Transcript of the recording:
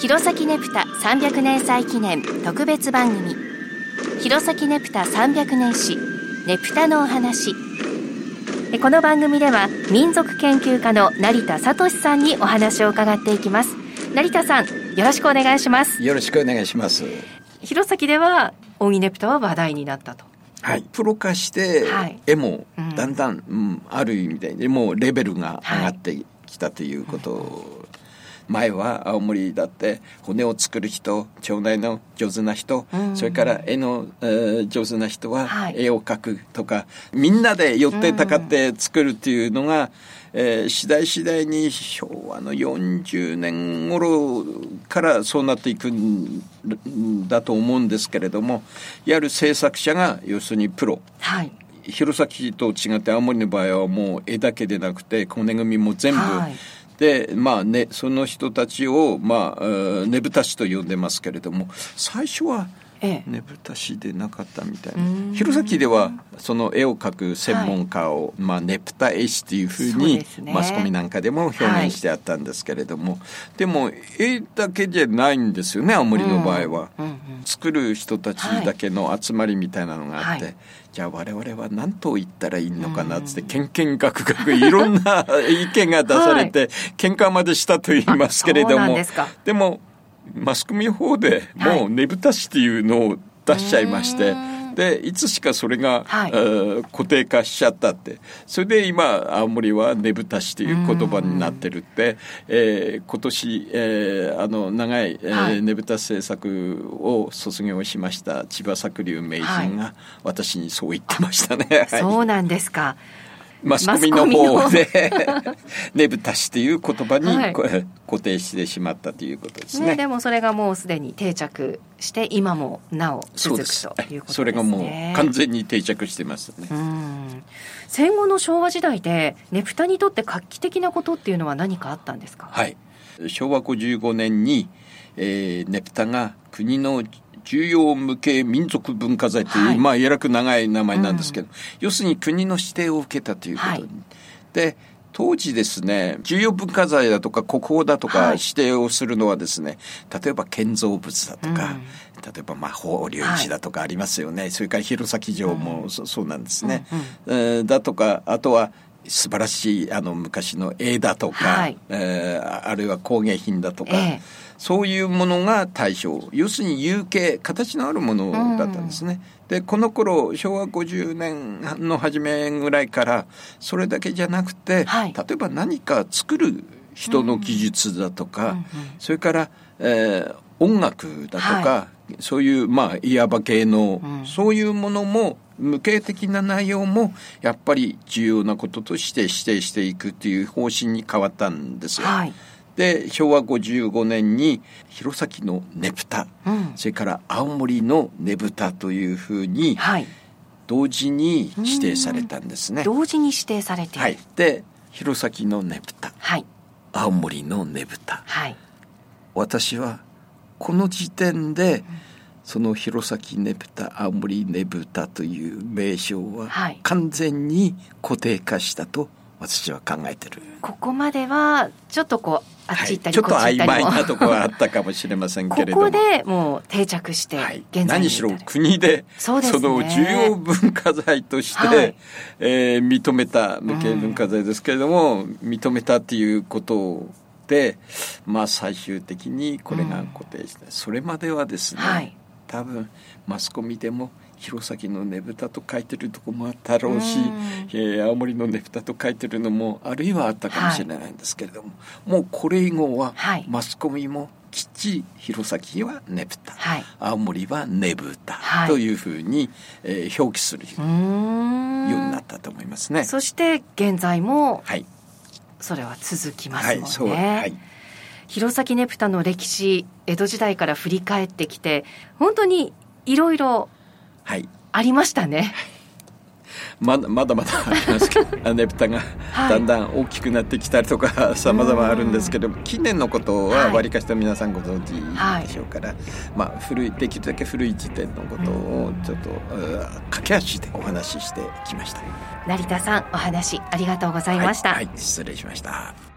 弘前ネプタ300年祭記念特別番組。弘前ネプタ300年史ネプタのお話。この番組では民族研究家の成田聡さんにお話を伺っていきます。成田さんよろしくお願いします。よろしくお願いします。弘前ではオギネプタは話題になったと。はい、プロ化して、絵もだんだん、うん、ある意味でもうレベルが上がってきたということ前は青森だって骨を作る人町内の上手な人、うん、それから絵の、えー、上手な人は絵を描くとか、はい、みんなで寄ってたかって作るっていうのが、うん、えー、次第次第に昭和の40年頃からそうなっていくんだと思うんですけれどもいわゆる制作者が要するにプロ。はい。弘前と違って青森の場合はもう絵だけでなくて骨組みも全部、はいで、まあね、その人たちを、まあ、ねぶた師と呼んでますけれども、最初は、ねぶたしでなかったみたいな。弘前ではその絵を描く専門家を、はい、まあ、ねぷた絵師っていうふうに、ね、マスコミなんかでも表現してあったんですけれども、はい、でも絵だけじゃないんですよね青森の場合は、うんうんうん、作る人たちだけの集まりみたいなのがあって、はい、じゃあ我々は何と言ったらいいのかなっつって、けんけんがくがくいろんな意見が出されて、はい、喧嘩までしたと言いますけれども。でもマスコミ法でもうねぶたしっていうのを出しちゃいまして。でいつしかそれが、はい、固定化しちゃったって。それで今青森はねぶたしという言葉になってるって、えー、今年、えー、あの長い、えーねぶた制作を卒業しました千葉作龍名人が私にそう言ってましたね。はい、そうなんですかマスコミの方でね。ぶたしっていう言葉に、はい、固定してしまったということですね、ね、でもそれがもうすでに定着して今もなお続くということですね。それがもう完全に定着してますね。戦後の昭和時代でねぷたにとって画期的なことっていうのは何かあったんですか？はい。昭和55年に、えー、ねぷたが国の重要無形民族文化財という、はい、まあ、えらく長い名前なんですけど、うん、要するに国の指定を受けたということに。はい、で、当時ですね、重要文化財だとか国宝だとか指定をするのはですね、はい、例えば建造物だとか、うん、例えばまあ法隆寺だとかありますよね、はい、それから弘前城もそ,、うそうなんですね、うんうん、えー、だとかあとは素晴らしいあの昔の絵だとか、はい、えー、あるいは工芸品だとか、えーそういうものが対象要するに有形形のあるものだったんですね。うん、でこの頃昭和50年の初めぐらいからそれだけじゃなくて、はい、例えば何か作る人の技術だとか、うんうん、それから、えー、音楽だとか、はい、そういうまあいわば芸能、うん、そういうものも無形的な内容もやっぱり重要なこととして指定していくという方針に変わったんですよ。はい。で昭和55年に弘前のねぷた、うん、それから青森のねぶたというふうに、同時に指定されたんですね。同時に指定されて。はい、で弘前のねぶた、はい、青森のねぶた、はい、私はこの時点で、その弘前ねぶた青森ねぶたという名称は完全に固定化したと私は考えてる。ここまではちょっとこうあっち行ったり、はい、ちょっと曖昧なところはあったかもしれませんけれども。ここでもう定着して、はい、何しろ国でそ、ね,、の重要文化財として、はい、えー、認めた無形文化財ですけれども、うん、認めたっていうことでまあ最終的にこれが固定して、うん、それまではですね、はい、多分マスコミでも弘前のねぶたと書いてるとこもあったろうし、うえー、青森のねぶたと書いてるのもあるいはあったかもしれないんですけれども、はい、もうこれ以後はマスコミもきっちり弘前はねぶた、はい、青森はねぶたというふうに、えー、表記するようになったと思いますね。そして現在も、はい、それは続きますもんね。はい弘前ねぷたの歴史江戸時代から振り返ってきて本当にいろいろありましたね。まだまだ まだありますけどねぷたがだんだん大きくなってきたりとかさまざまあるんですけど近年のことはわりかしと皆さんご存知でしょうから、はい、まあ、古いできるだけ古い時点のことをちょっと駆け足でお話ししてきました。成田さんお話ありがとうございました、はい、はい、失礼しました